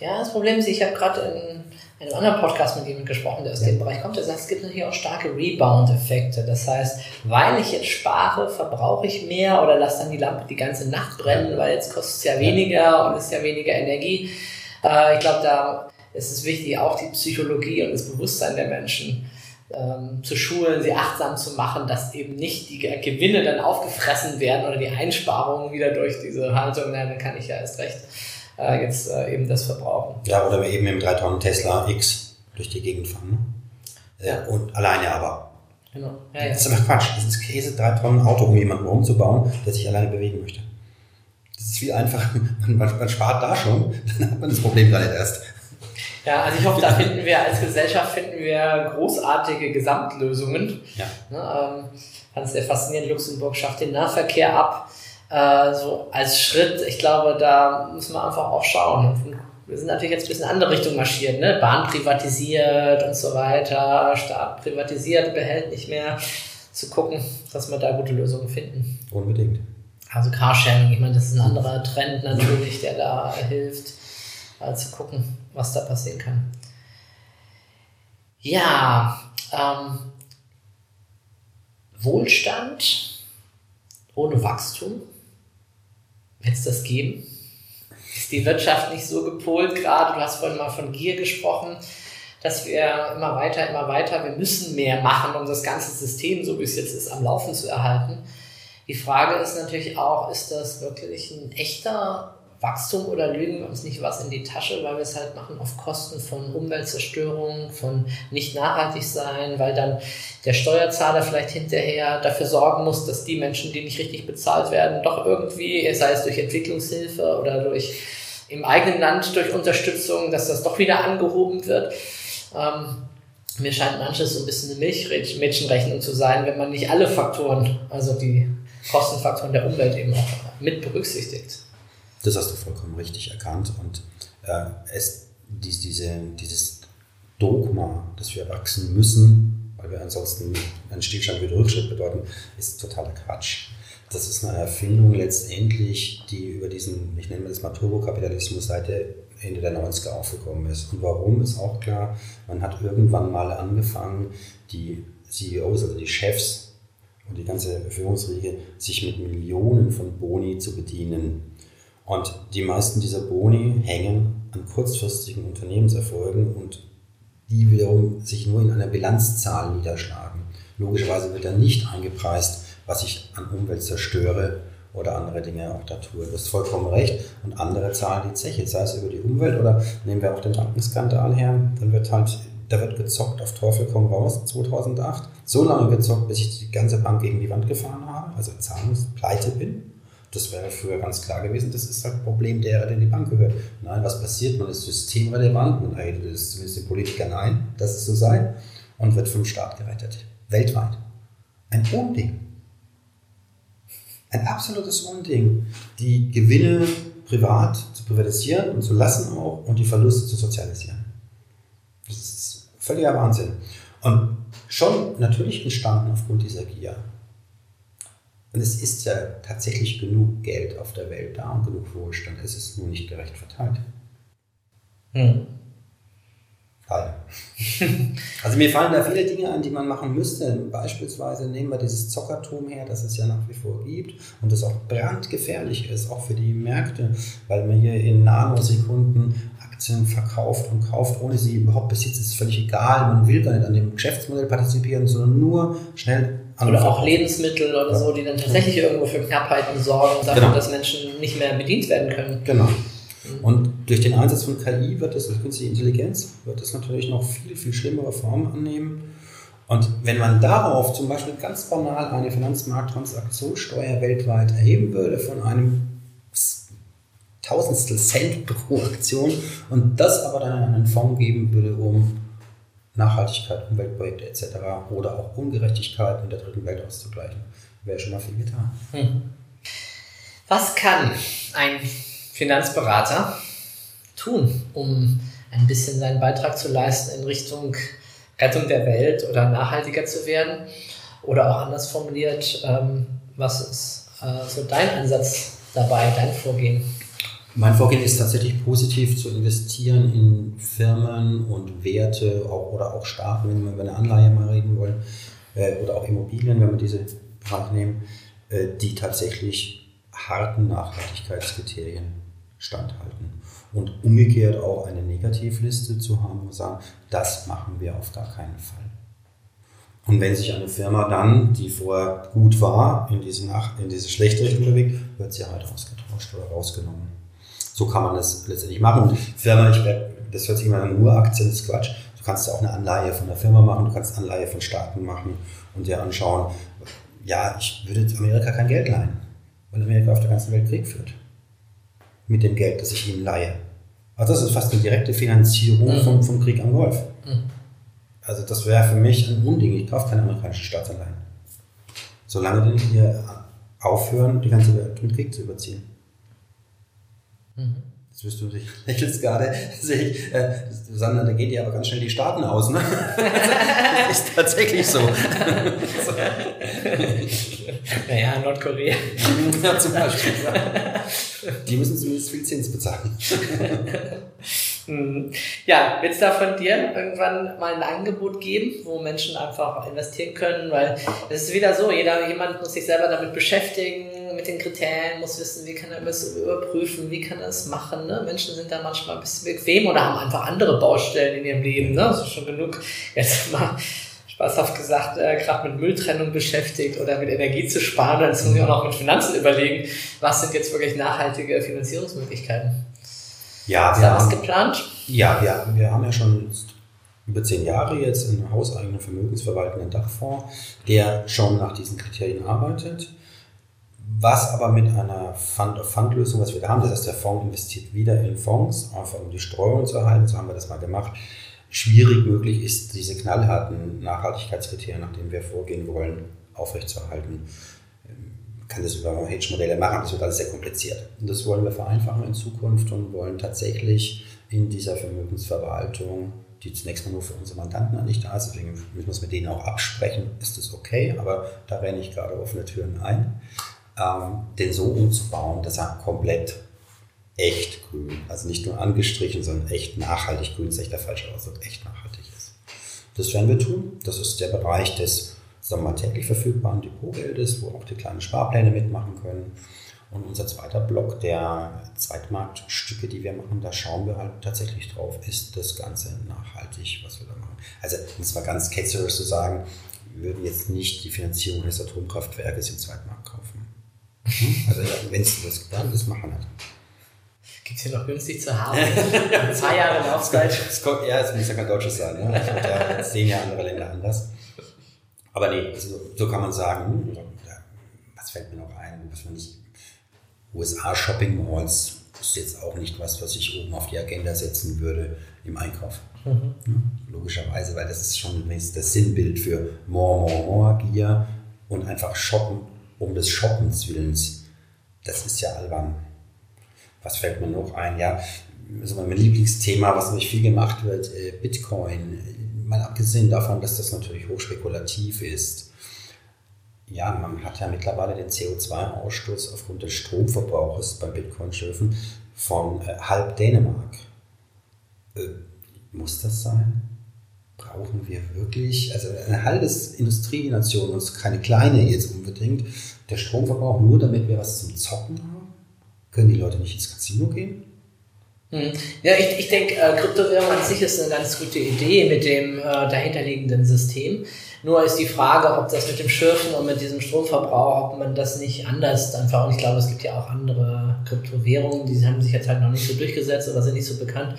Ja, das Problem ist, ich habe gerade in einem anderen Podcast mit jemandem gesprochen, der aus ja. dem Bereich kommt, der sagt, es gibt natürlich auch starke Rebound-Effekte. Das heißt, weil ich jetzt spare, verbrauche ich mehr oder lasse dann die Lampe die ganze Nacht brennen, weil jetzt kostet es ja weniger und ist ja weniger Energie. Äh, ich glaube, da ist es wichtig, auch die Psychologie und das Bewusstsein der Menschen ähm, zu schulen, sie achtsam zu machen, dass eben nicht die Gewinne dann aufgefressen werden oder die Einsparungen wieder durch diese Haltung, na, dann kann ich ja erst recht äh, jetzt äh, eben das verbrauchen. Ja, oder wir eben im 3 Tonnen Tesla X durch die Gegend fahren. Ne? Ja. Und alleine aber. Genau. Ja. Das ist einfach Quatsch. Das ist Käse, 3 Tonnen Auto, um jemanden umzubauen, der sich alleine bewegen möchte. Das ist viel einfacher. Man, man spart da schon, dann hat man das Problem gar nicht erst. Ja, also ich hoffe, da finden wir als Gesellschaft finden wir großartige Gesamtlösungen. Ja. Ne, ähm, fand es sehr faszinierend. Luxemburg schafft den Nahverkehr ab. Äh, so als Schritt. Ich glaube, da muss man einfach auch schauen. Wir sind natürlich jetzt ein bisschen in andere Richtung marschiert, ne? Bahn privatisiert und so weiter, Staat privatisiert, behält nicht mehr. Zu gucken, dass wir da gute Lösungen finden. Unbedingt. Also Carsharing, ich meine, das ist ein anderer Trend natürlich, der da hilft, äh, zu gucken, was da passieren kann. Ja, ähm, Wohlstand ohne Wachstum, wird es das geben? Ist die Wirtschaft nicht so gepolt gerade? Du hast vorhin mal von Gier gesprochen, dass wir immer weiter, immer weiter, wir müssen mehr machen, um das ganze System, so wie es jetzt ist, am Laufen zu erhalten. Die Frage ist natürlich auch, ist das wirklich ein echter Wachstum oder lügen wir uns nicht was in die Tasche, weil wir es halt machen auf Kosten von Umweltzerstörung, von nicht nachhaltig sein, weil dann der Steuerzahler vielleicht hinterher dafür sorgen muss, dass die Menschen, die nicht richtig bezahlt werden, doch irgendwie, sei es durch Entwicklungshilfe oder durch im eigenen Land durch Unterstützung, dass das doch wieder angehoben wird. Ähm, mir scheint manches so ein bisschen eine Milchmädchenrechnung zu sein, wenn man nicht alle Faktoren, also die Kostenfaktoren der Umwelt eben auch mit berücksichtigt. Das hast du vollkommen richtig erkannt. Und äh, es, dies, diese, dieses Dogma, dass wir wachsen müssen, weil wir ansonsten einen Stillstand wieder Rückschritt bedeuten, ist totaler Quatsch. Das ist eine Erfindung letztendlich, die über diesen, ich nenne das mal Turbokapitalismus seit der Ende der 90er aufgekommen ist. Und warum ist auch klar, man hat irgendwann mal angefangen, die CEOs, also die Chefs und die ganze Führungsriege, sich mit Millionen von Boni zu bedienen. Und die meisten dieser Boni hängen an kurzfristigen Unternehmenserfolgen und die wiederum sich nur in einer Bilanzzahl niederschlagen. Logischerweise wird da nicht eingepreist, was ich an Umwelt zerstöre oder andere Dinge auch da tue. Du hast vollkommen recht. Und andere zahlen die Zeche, sei es über die Umwelt oder nehmen wir auch den Bankenskandal her, dann wird halt, da wird gezockt auf Teufel komm raus 2008. So lange gezockt, bis ich die ganze Bank gegen die Wand gefahren habe, also zahlungspleite bin. Das wäre früher ganz klar gewesen, das ist halt ein Problem derer, der die Bank gehört. Nein, was passiert? Man ist systemrelevant, man redet es zumindest den Politikern ein, dass es so sei, und wird vom Staat gerettet. Weltweit. Ein Unding. Ein absolutes Unding, die Gewinne privat zu privatisieren und zu lassen auch und die Verluste zu sozialisieren. Das ist völliger Wahnsinn. Und schon natürlich entstanden aufgrund dieser Gier. Und es ist ja tatsächlich genug Geld auf der Welt da und genug Wohlstand. Es ist nur nicht gerecht verteilt. Hm. Also mir fallen da viele Dinge an, die man machen müsste. Beispielsweise nehmen wir dieses Zockertum her, das es ja nach wie vor gibt und das auch brandgefährlich ist, auch für die Märkte, weil man hier in Nanosekunden Aktien verkauft und kauft, ohne sie überhaupt besitzt. Es ist völlig egal. Man will gar nicht an dem Geschäftsmodell partizipieren, sondern nur schnell oder auch Lebensmittel oder ja. so, die dann tatsächlich irgendwo für Knappheiten sorgen und dafür, genau. dass Menschen nicht mehr bedient werden können. Genau. Mhm. Und durch den Einsatz von KI wird das, also künstliche Intelligenz, wird das natürlich noch viel, viel schlimmere Formen annehmen. Und wenn man darauf zum Beispiel ganz banal eine Finanzmarkttransaktionssteuer weltweit erheben würde von einem Tausendstel Cent pro Aktion und das aber dann in einen Fonds geben würde, um Nachhaltigkeit, Umweltprojekte etc. oder auch Ungerechtigkeiten in der dritten Welt auszugleichen, wäre schon mal viel getan. Hm. Was kann ein Finanzberater tun, um ein bisschen seinen Beitrag zu leisten in Richtung Rettung der Welt oder nachhaltiger zu werden? Oder auch anders formuliert, ähm, was ist äh, so dein Ansatz dabei, dein Vorgehen? Mein Vorgehen ist tatsächlich positiv zu investieren in Firmen und Werte auch, oder auch Staaten, wenn wir über eine Anleihe mal reden wollen, äh, oder auch Immobilien, wenn wir diese Bereich nehmen, äh, die tatsächlich harten Nachhaltigkeitskriterien standhalten. Und umgekehrt auch eine Negativliste zu haben und sagen, das machen wir auf gar keinen Fall. Und wenn sich eine Firma dann, die vorher gut war, in diese, Nach in diese schlechte Richtung bewegt, wird sie halt ausgetauscht oder rausgenommen. So kann man das letztendlich machen. Und Firma, ich das hört sich immer an, nur Aktien ist Quatsch. Du kannst auch eine Anleihe von der Firma machen, du kannst Anleihe von Staaten machen und dir anschauen, ja, ich würde Amerika kein Geld leihen, weil Amerika auf der ganzen Welt Krieg führt. Mit dem Geld, das ich ihnen leihe. Also das ist fast eine direkte Finanzierung mhm. vom, vom Krieg am Golf. Mhm. Also das wäre für mich ein Unding. Ich kaufe keine amerikanischen Staatsanleihen. Solange die hier aufhören, die ganze Welt mit Krieg zu überziehen. Mhm. Jetzt wirst du dich lächelst gerade, sehe ich, äh, Sandra, da geht dir aber ganz schnell die Staaten aus, ne? das ist tatsächlich so. naja, Nordkorea. Ja, zum Beispiel. Die müssen zumindest viel Zins bezahlen. Mhm. Ja, wird es da von dir irgendwann mal ein Angebot geben, wo Menschen einfach investieren können? Weil es ist wieder so, jeder, jemand muss sich selber damit beschäftigen, mit den Kriterien, muss wissen, wie kann er das überprüfen, wie kann er es machen. Ne? Menschen sind da manchmal ein bisschen bequem oder haben einfach andere Baustellen in ihrem Leben. Ne? Das ist schon genug. Jetzt mal spaßhaft gesagt, äh, gerade mit Mülltrennung beschäftigt oder mit Energie zu sparen. Jetzt muss ich auch noch mit Finanzen überlegen, was sind jetzt wirklich nachhaltige Finanzierungsmöglichkeiten. Ja, Ist da was geplant? Ja, wir, wir haben ja schon über zehn Jahre jetzt einen hauseigenen vermögensverwaltenden Dachfonds, der schon nach diesen Kriterien arbeitet. Was aber mit einer Fund-of-Fund-Lösung, was wir da haben, das heißt, der Fonds investiert wieder in Fonds, einfach um die Streuung zu erhalten, so haben wir das mal gemacht. Schwierig möglich ist, diese knallharten Nachhaltigkeitskriterien, nach denen wir vorgehen wollen, aufrechtzuerhalten kann das über Hedge-Modelle machen, das wird alles sehr kompliziert. Und das wollen wir vereinfachen in Zukunft und wollen tatsächlich in dieser Vermögensverwaltung, die zunächst mal nur für unsere Mandanten eigentlich da ist, deswegen müssen wir es mit denen auch absprechen, ist das okay, aber da renne ich gerade offene Türen ein, ähm, den so umzubauen, dass er komplett echt grün, also nicht nur angestrichen, sondern echt nachhaltig grün, ist echt der falsche Ausdruck, echt nachhaltig ist. Das werden wir tun. Das ist der Bereich des sagen wir mal, täglich verfügbaren Depotgeldes, wo auch die kleinen Sparpläne mitmachen können. Und unser zweiter Block der Zweitmarktstücke, die wir machen, da schauen wir halt tatsächlich drauf, ist das Ganze nachhaltig, was wir da machen. Also, um es mal ganz ketzerisch zu sagen, wir würden jetzt nicht die Finanzierung des Atomkraftwerkes im Zweitmarkt? Also, wenn es das dann, das machen nicht. Gibt es hier noch günstig zu haben? Zwei Jahre Laufzeit. ja, es muss ja kein deutsches sein. Ne? Ich glaube, ja, sehen ja andere Länder anders. Aber nee, also so kann man sagen, hm, was fällt mir noch ein, was man nicht. USA Shopping Malls ist jetzt auch nicht was, was ich oben auf die Agenda setzen würde im Einkauf. Mhm. Logischerweise, weil das ist schon das Sinnbild für more, more, more Gier und einfach shoppen um des Shoppens willens. Das ist ja albern. Was fällt mir noch ein? Ja, also mein Lieblingsthema, was nämlich viel gemacht wird, äh, Bitcoin mal abgesehen davon, dass das natürlich hochspekulativ ist, ja, man hat ja mittlerweile den CO2-Ausstoß aufgrund des Stromverbrauches beim Bitcoin-Schürfen von äh, halb Dänemark. Äh, muss das sein? Brauchen wir wirklich, also eine halbe Industrienation, und keine kleine jetzt unbedingt, der Stromverbrauch nur damit wir was zum Zocken haben? Können die Leute nicht ins Casino gehen? Hm. Ja, ich, ich denke, äh, Kryptowährung an sich ist eine ganz gute Idee mit dem äh, dahinterliegenden System. Nur ist die Frage, ob das mit dem Schürfen und mit diesem Stromverbrauch, ob man das nicht anders einfach, und ich glaube, es gibt ja auch andere Kryptowährungen, die haben sich jetzt halt noch nicht so durchgesetzt oder sind nicht so bekannt,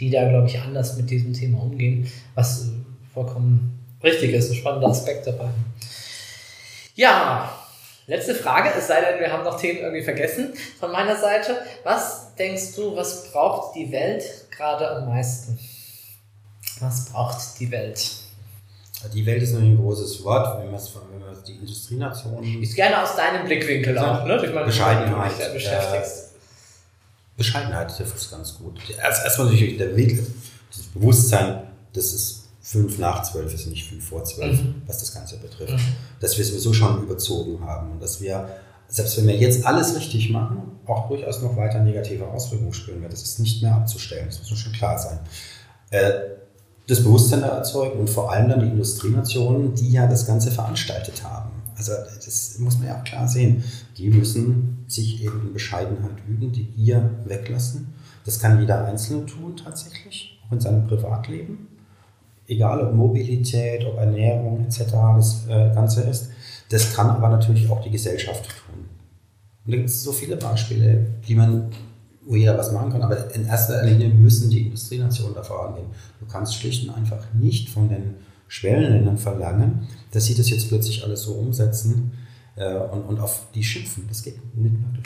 die da, glaube ich, anders mit diesem Thema umgehen, was vollkommen richtig ist, ein spannender Aspekt dabei. Ja, Letzte Frage, es sei denn, wir haben noch Themen irgendwie vergessen von meiner Seite. Was denkst du, was braucht die Welt gerade am meisten? Was braucht die Welt? Die Welt ist nur ein großes Wort, wenn man es die Industrienationen. Ich gerne aus deinem Blickwinkel auch, ne? Durch meine Bescheidenheit. Du dich beschäftigst. Äh, Bescheidenheit trifft es ganz gut. Erst, erstmal natürlich der Weg, das Bewusstsein, das ist fünf nach zwölf ist, nicht fünf vor zwölf, mhm. was das Ganze betrifft. Mhm. Dass wir sowieso schon überzogen haben und dass wir, selbst wenn wir jetzt alles richtig machen, auch durchaus noch weiter negative Auswirkungen spüren werden. Das ist nicht mehr abzustellen, das muss schon klar sein. Äh, das Bewusstsein erzeugen und vor allem dann die Industrienationen, die ja das Ganze veranstaltet haben. Also das muss man ja auch klar sehen. Die müssen sich eben in Bescheidenheit üben, die Gier weglassen. Das kann jeder Einzelne tun tatsächlich, auch in seinem Privatleben egal ob Mobilität, ob Ernährung etc. das äh, Ganze ist. Das kann aber natürlich auch die Gesellschaft tun. Und da gibt es so viele Beispiele, die man, wo jeder was machen kann, aber in erster Linie müssen die Industrienationen da vorangehen. Du kannst schlicht und einfach nicht von den Schwellenländern verlangen, dass sie das jetzt plötzlich alles so umsetzen äh, und, und auf die schimpfen. Das geht nicht mehr.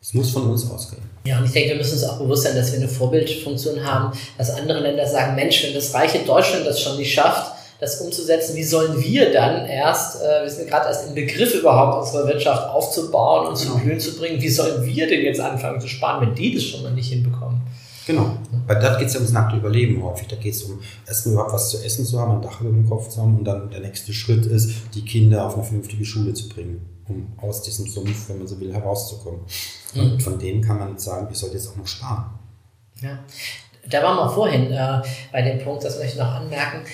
Es muss von uns ausgehen. Ja, und ich denke, wir müssen uns auch bewusst sein, dass wir eine Vorbildfunktion haben, dass andere Länder sagen, Mensch, wenn das reiche Deutschland das schon nicht schafft, das umzusetzen, wie sollen wir dann erst, äh, wir sind gerade erst im Begriff überhaupt, unsere Wirtschaft aufzubauen und genau. zu Blühen zu bringen, wie sollen wir denn jetzt anfangen zu sparen, wenn die das schon mal nicht hinbekommen? Genau, weil da geht es ja ums nackte Überleben häufig. Da geht es um erstmal überhaupt was zu essen zu haben, ein Dach über dem Kopf zu haben und dann der nächste Schritt ist, die Kinder auf eine vernünftige Schule zu bringen um aus diesem Sumpf, wenn man so will, herauszukommen. Mhm. Und von denen kann man sagen, ich sollte jetzt auch noch sparen. Ja, da waren wir vorhin äh, bei dem Punkt, das möchte ich noch anmerken.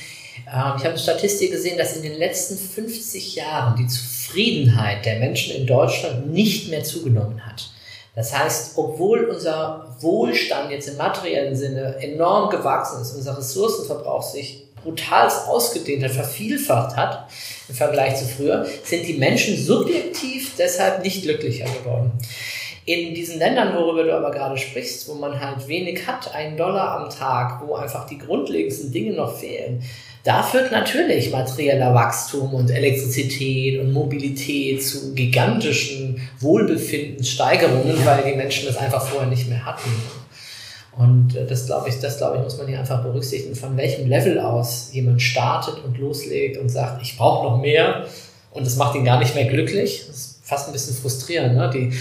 Äh, ich habe eine Statistik gesehen, dass in den letzten 50 Jahren die Zufriedenheit der Menschen in Deutschland nicht mehr zugenommen hat. Das heißt, obwohl unser Wohlstand jetzt im materiellen Sinne enorm gewachsen ist, unser Ressourcenverbrauch sich brutal ausgedehnt hat, vervielfacht hat im Vergleich zu früher, sind die Menschen subjektiv deshalb nicht glücklicher geworden. In diesen Ländern, worüber du aber gerade sprichst, wo man halt wenig hat, einen Dollar am Tag, wo einfach die grundlegendsten Dinge noch fehlen, da führt natürlich materieller Wachstum und Elektrizität und Mobilität zu gigantischen Wohlbefindenssteigerungen, weil die Menschen das einfach vorher nicht mehr hatten. Und äh, das glaube ich, das glaube ich, muss man hier einfach berücksichtigen, von welchem Level aus jemand startet und loslegt und sagt, ich brauche noch mehr und das macht ihn gar nicht mehr glücklich. Das fast ein bisschen frustrierend, ne? die,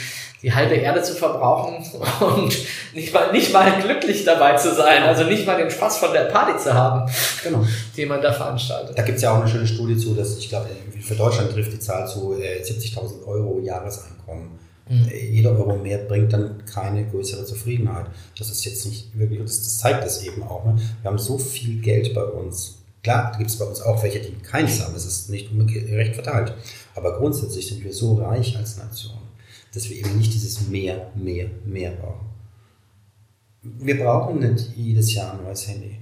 die halbe Erde zu verbrauchen und nicht mal, nicht mal glücklich dabei zu sein, also nicht mal den Spaß von der Party zu haben, genau. die man da veranstaltet. Da gibt es ja auch eine schöne Studie zu, dass ich glaube, für Deutschland trifft die Zahl zu äh, 70.000 Euro Jahreseinkommen. Mhm. Jeder Euro mehr bringt dann keine größere Zufriedenheit. Das ist jetzt nicht wirklich, das, das zeigt das eben auch. Ne? Wir haben so viel Geld bei uns. Klar, gibt es bei uns auch welche, die keins haben. Es ist nicht ungerecht verteilt. Aber grundsätzlich sind wir so reich als Nation, dass wir eben nicht dieses mehr, mehr, mehr brauchen. Wir brauchen nicht jedes Jahr ein neues Handy.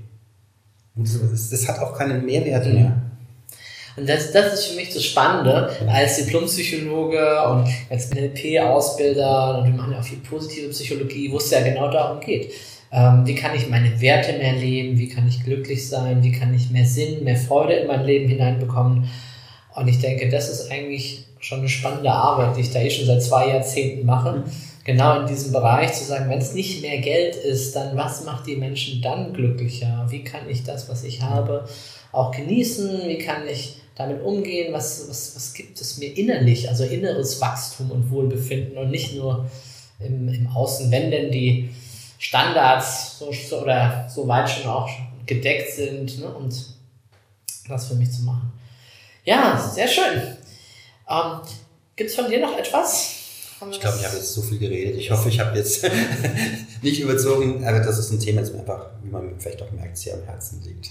Und das, das hat auch keinen Mehrwert mehr. Und das, das ist für mich das Spannende als Diplompsychologe und als NLP-Ausbilder und wir machen ja auch viel positive Psychologie, wo es ja genau darum geht. Ähm, wie kann ich meine Werte mehr leben? Wie kann ich glücklich sein? Wie kann ich mehr Sinn, mehr Freude in mein Leben hineinbekommen? Und ich denke, das ist eigentlich schon eine spannende Arbeit, die ich da eh schon seit zwei Jahrzehnten mache. Mhm. Genau in diesem Bereich zu sagen, wenn es nicht mehr Geld ist, dann was macht die Menschen dann glücklicher? Wie kann ich das, was ich habe, auch genießen? Wie kann ich damit umgehen? Was, was, was gibt es mir innerlich, also inneres Wachstum und Wohlbefinden und nicht nur im, im Außen, wenn denn die Standards so, so, oder so weit schon auch gedeckt sind ne? und das für mich zu machen. Ja, sehr schön. Ähm, Gibt es von dir noch etwas? Ich glaube, ich habe jetzt so viel geredet. Ich hoffe, ich habe jetzt nicht überzogen, aber das ist ein Thema, das mir einfach, wie man vielleicht auch merkt, sehr am Herzen liegt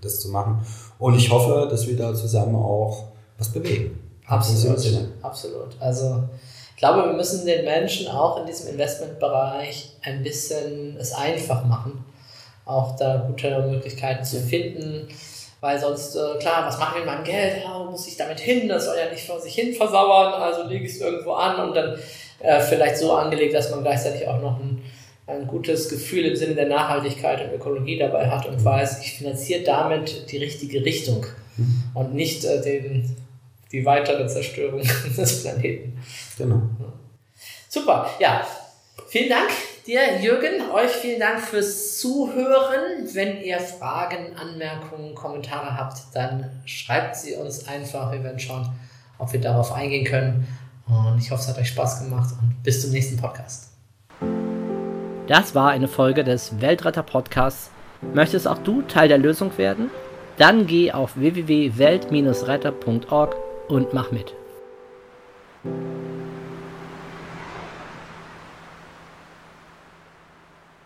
das zu machen. Und ich hoffe, dass wir da zusammen auch was bewegen. Absolut. Absolut. Also ich glaube, wir müssen den Menschen auch in diesem Investmentbereich ein bisschen es einfach machen, auch da gute Möglichkeiten zu finden. Weil sonst, äh, klar, was mache ich mit meinem Geld? Ja, wo muss ich damit hin? Das soll ja nicht vor sich hin versauern, also lege ich es irgendwo an und dann äh, vielleicht so angelegt, dass man gleichzeitig auch noch ein ein gutes Gefühl im Sinne der Nachhaltigkeit und Ökologie dabei hat und weiß, ich finanziere damit die richtige Richtung und nicht äh, den, die weitere Zerstörung des Planeten. Genau. Super, ja. Vielen Dank dir, Jürgen. Euch vielen Dank fürs Zuhören. Wenn ihr Fragen, Anmerkungen, Kommentare habt, dann schreibt sie uns einfach. Wir werden schauen, ob wir darauf eingehen können. Und ich hoffe, es hat euch Spaß gemacht und bis zum nächsten Podcast. Das war eine Folge des Weltretter Podcasts. Möchtest auch du Teil der Lösung werden? Dann geh auf www.welt-retter.org und mach mit.